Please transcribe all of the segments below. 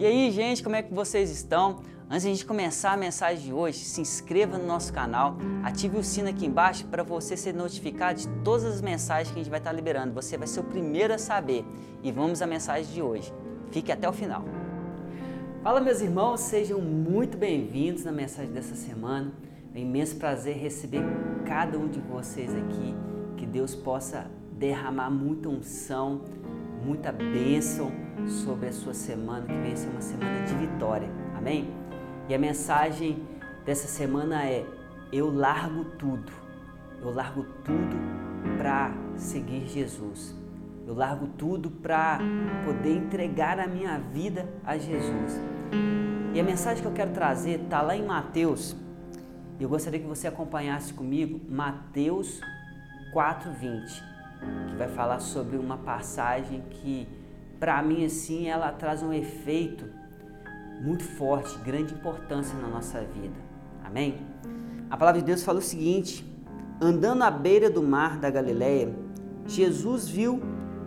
E aí, gente, como é que vocês estão? Antes de a gente começar a mensagem de hoje, se inscreva no nosso canal, ative o sino aqui embaixo para você ser notificado de todas as mensagens que a gente vai estar liberando. Você vai ser o primeiro a saber. E vamos à mensagem de hoje. Fique até o final. Fala, meus irmãos, sejam muito bem-vindos na mensagem dessa semana. É um imenso prazer receber cada um de vocês aqui. Que Deus possa derramar muita unção, muita bênção sobre a sua semana, que venha ser uma semana de vitória. Amém? E a mensagem dessa semana é: Eu largo tudo. Eu largo tudo para seguir Jesus. Eu largo tudo para poder entregar a minha vida a Jesus. E a mensagem que eu quero trazer está lá em Mateus. Eu gostaria que você acompanhasse comigo Mateus 4:20 que vai falar sobre uma passagem que, para mim, assim, ela traz um efeito muito forte, grande importância na nossa vida. Amém? A palavra de Deus fala o seguinte: andando à beira do mar da Galileia, Jesus viu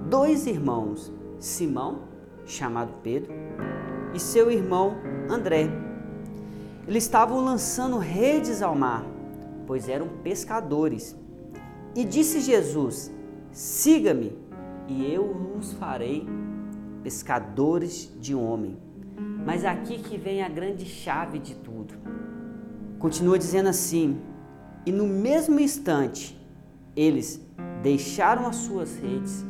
dois irmãos, Simão, chamado Pedro, e seu irmão André. Eles estavam lançando redes ao mar, pois eram pescadores. E disse Jesus: Siga-me e eu os farei pescadores de homem. Mas aqui que vem a grande chave de tudo. Continua dizendo assim: E no mesmo instante eles deixaram as suas redes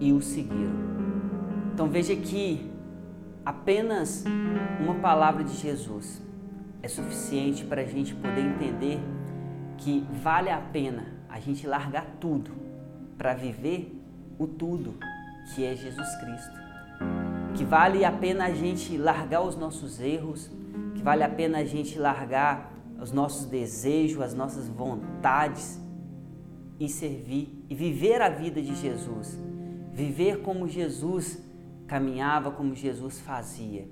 e o seguiram. Então veja que apenas uma palavra de Jesus é suficiente para a gente poder entender que vale a pena a gente largar tudo para viver o tudo que é Jesus Cristo. Que vale a pena a gente largar os nossos erros, que vale a pena a gente largar os nossos desejos, as nossas vontades e servir e viver a vida de Jesus. Viver como Jesus caminhava, como Jesus fazia.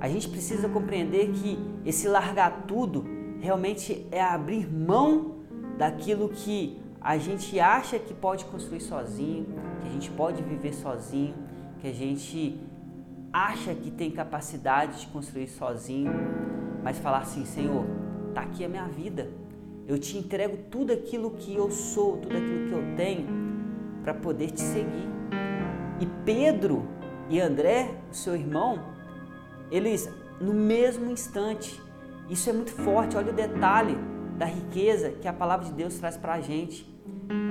A gente precisa compreender que esse largar tudo realmente é abrir mão daquilo que a gente acha que pode construir sozinho, que a gente pode viver sozinho, que a gente acha que tem capacidade de construir sozinho, mas falar assim, Senhor, tá aqui a minha vida. Eu te entrego tudo aquilo que eu sou, tudo aquilo que eu tenho para poder te seguir. E Pedro e André, seu irmão, eles no mesmo instante, isso é muito forte, olha o detalhe da riqueza que a palavra de Deus traz para a gente.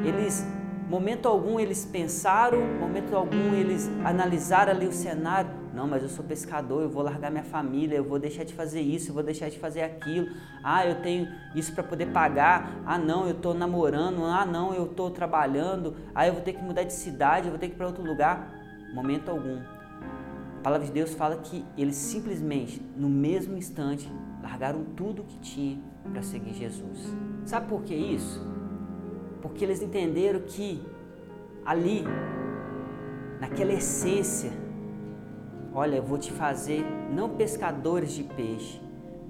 Eles, momento algum, eles pensaram, momento algum, eles analisaram ali o cenário. Não, mas eu sou pescador, eu vou largar minha família, eu vou deixar de fazer isso, eu vou deixar de fazer aquilo. Ah, eu tenho isso para poder pagar. Ah, não, eu estou namorando. Ah, não, eu estou trabalhando. Ah, eu vou ter que mudar de cidade, eu vou ter que ir para outro lugar. Momento algum. A palavra de Deus fala que eles simplesmente, no mesmo instante, largaram tudo que tinha para seguir Jesus. Sabe por que isso? Porque eles entenderam que ali, naquela essência, olha, eu vou te fazer não pescadores de peixe,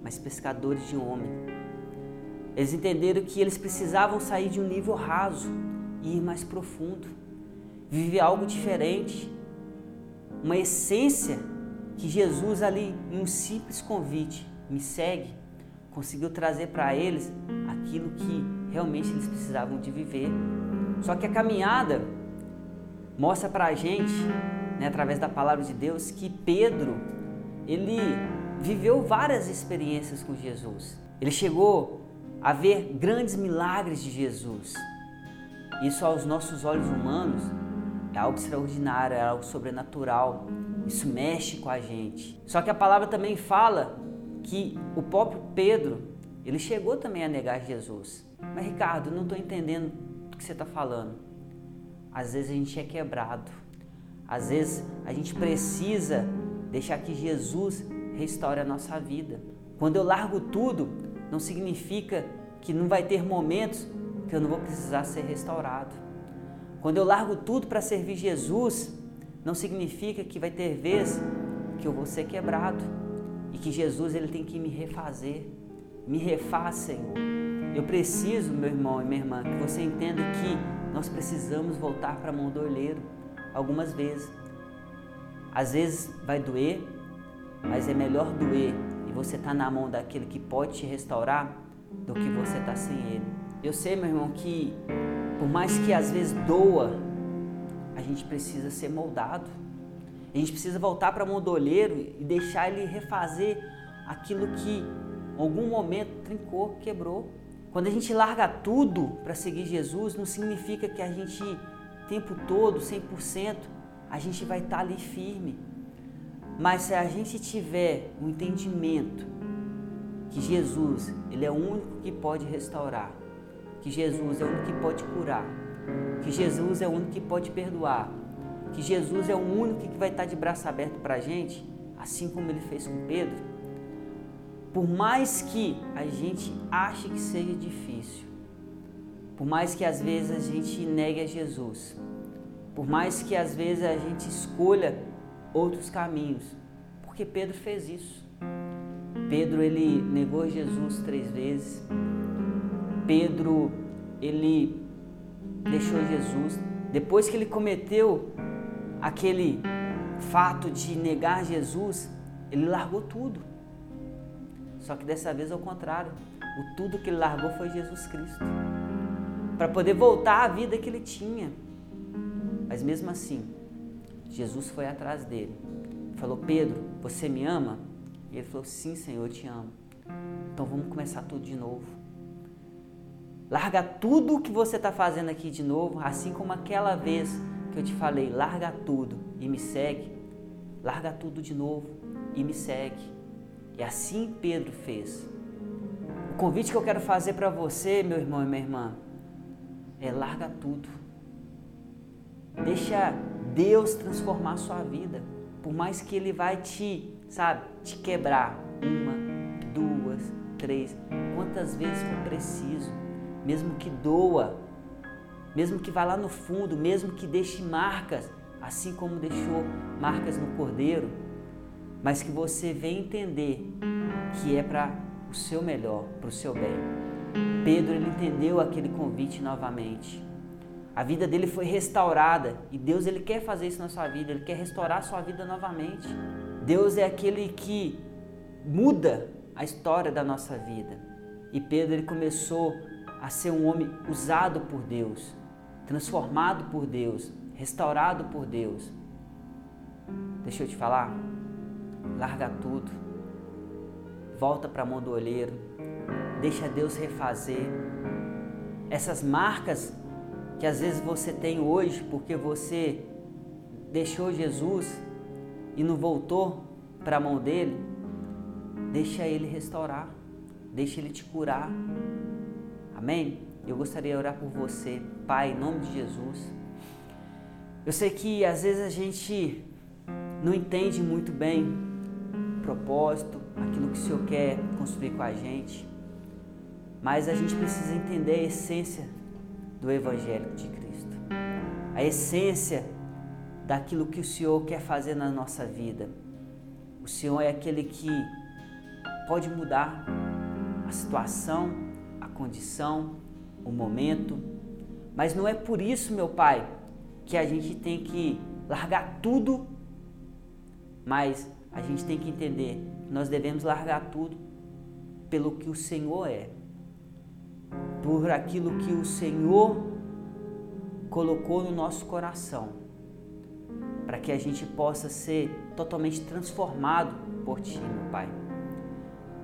mas pescadores de homem. Eles entenderam que eles precisavam sair de um nível raso e ir mais profundo, viver algo diferente, uma essência que Jesus ali, em um simples convite, me segue, conseguiu trazer para eles aquilo que realmente eles precisavam de viver. Só que a caminhada mostra para a gente, né, através da palavra de Deus, que Pedro ele viveu várias experiências com Jesus. Ele chegou a ver grandes milagres de Jesus. Isso aos nossos olhos humanos é algo extraordinário, é algo sobrenatural. Isso mexe com a gente. Só que a palavra também fala que o próprio Pedro, ele chegou também a negar Jesus. Mas Ricardo, não estou entendendo o que você está falando. Às vezes a gente é quebrado. Às vezes a gente precisa deixar que Jesus restaure a nossa vida. Quando eu largo tudo, não significa que não vai ter momentos que eu não vou precisar ser restaurado. Quando eu largo tudo para servir Jesus, não significa que vai ter vezes que eu vou ser quebrado e que Jesus ele tem que me refazer. Me refaz, Senhor. Eu preciso, meu irmão e minha irmã, que você entenda que nós precisamos voltar para a mão do olheiro algumas vezes. Às vezes vai doer, mas é melhor doer e você tá na mão daquele que pode te restaurar do que você tá sem ele. Eu sei, meu irmão, que por mais que às vezes doa, a gente precisa ser moldado. A gente precisa voltar para do olheiro e deixar ele refazer aquilo que algum momento trincou, quebrou. Quando a gente larga tudo para seguir Jesus, não significa que a gente, o tempo todo, 100%, a gente vai estar tá ali firme. Mas se a gente tiver o um entendimento que Jesus, ele é o único que pode restaurar, que Jesus é o único que pode curar, que Jesus é o único que pode perdoar, que Jesus é o único que vai estar de braço aberto para a gente, assim como ele fez com Pedro. Por mais que a gente ache que seja difícil, por mais que às vezes a gente negue a Jesus, por mais que às vezes a gente escolha outros caminhos, porque Pedro fez isso. Pedro ele negou Jesus três vezes. Pedro ele deixou Jesus depois que ele cometeu aquele fato de negar Jesus, ele largou tudo. Só que dessa vez ao contrário, o tudo que ele largou foi Jesus Cristo. Para poder voltar à vida que ele tinha. Mas mesmo assim, Jesus foi atrás dele. Falou: Pedro, você me ama? E ele falou: Sim, Senhor, eu te amo. Então vamos começar tudo de novo. Larga tudo o que você está fazendo aqui de novo, assim como aquela vez que eu te falei: larga tudo e me segue. Larga tudo de novo e me segue. E assim Pedro fez. O convite que eu quero fazer para você, meu irmão e minha irmã, é larga tudo Deixa Deus transformar a sua vida. Por mais que Ele vai te, sabe, te quebrar. Uma, duas, três, quantas vezes for preciso. Mesmo que doa, mesmo que vá lá no fundo, mesmo que deixe marcas, assim como deixou marcas no cordeiro, mas que você venha entender que é para o seu melhor, para o seu bem. Pedro ele entendeu aquele convite novamente. A vida dele foi restaurada e Deus ele quer fazer isso na sua vida, ele quer restaurar a sua vida novamente. Deus é aquele que muda a história da nossa vida. E Pedro ele começou a ser um homem usado por Deus, transformado por Deus, restaurado por Deus. Deixa eu te falar, larga tudo. Volta para a mão do olheiro. Deixa Deus refazer. Essas marcas que às vezes você tem hoje porque você deixou Jesus e não voltou para a mão dele, deixa ele restaurar, deixa ele te curar. Amém? Eu gostaria de orar por você, Pai, em nome de Jesus. Eu sei que às vezes a gente não entende muito bem propósito, aquilo que o Senhor quer construir com a gente, mas a gente precisa entender a essência do Evangelho de Cristo. A essência daquilo que o Senhor quer fazer na nossa vida. O Senhor é aquele que pode mudar a situação, a condição, o momento, mas não é por isso, meu Pai, que a gente tem que largar tudo, mas a gente tem que entender que nós devemos largar tudo pelo que o Senhor é por aquilo que o Senhor colocou no nosso coração, para que a gente possa ser totalmente transformado por Ti, meu Pai.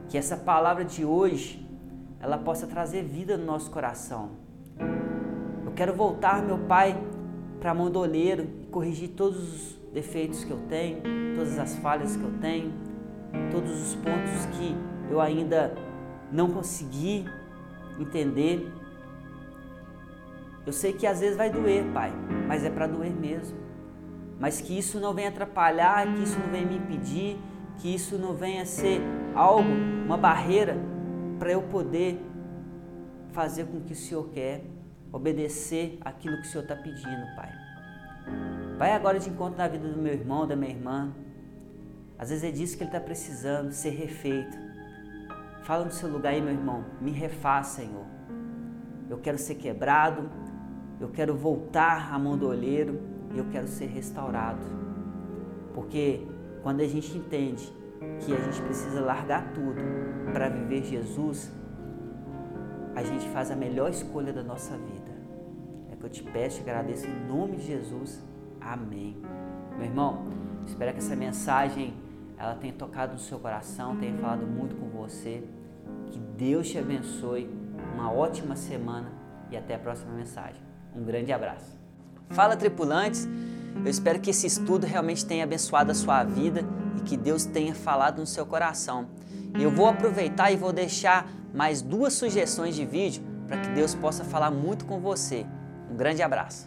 Que essa palavra de hoje, ela possa trazer vida no nosso coração. Eu quero voltar, meu Pai, para a mão do olheiro e corrigir todos os defeitos que eu tenho, todas as falhas que eu tenho, todos os pontos que eu ainda não consegui entender. Eu sei que às vezes vai doer, Pai, mas é para doer mesmo. Mas que isso não venha atrapalhar, que isso não venha me impedir, que isso não venha ser algo, uma barreira para eu poder fazer com que o Senhor quer, obedecer aquilo que o Senhor está pedindo, Pai. Vai agora de encontro na vida do meu irmão, da minha irmã. Às vezes é disso que ele está precisando, ser refeito Fala no seu lugar aí, meu irmão. Me refaz, Senhor. Eu quero ser quebrado. Eu quero voltar à mão do olheiro. E eu quero ser restaurado. Porque quando a gente entende que a gente precisa largar tudo para viver Jesus, a gente faz a melhor escolha da nossa vida. Que eu te peço e agradeço em nome de Jesus. Amém. Meu irmão, espero que essa mensagem ela tenha tocado no seu coração, tenha falado muito com você. Que Deus te abençoe. Uma ótima semana e até a próxima mensagem. Um grande abraço. Fala tripulantes, eu espero que esse estudo realmente tenha abençoado a sua vida e que Deus tenha falado no seu coração. Eu vou aproveitar e vou deixar mais duas sugestões de vídeo para que Deus possa falar muito com você. Um grande abraço.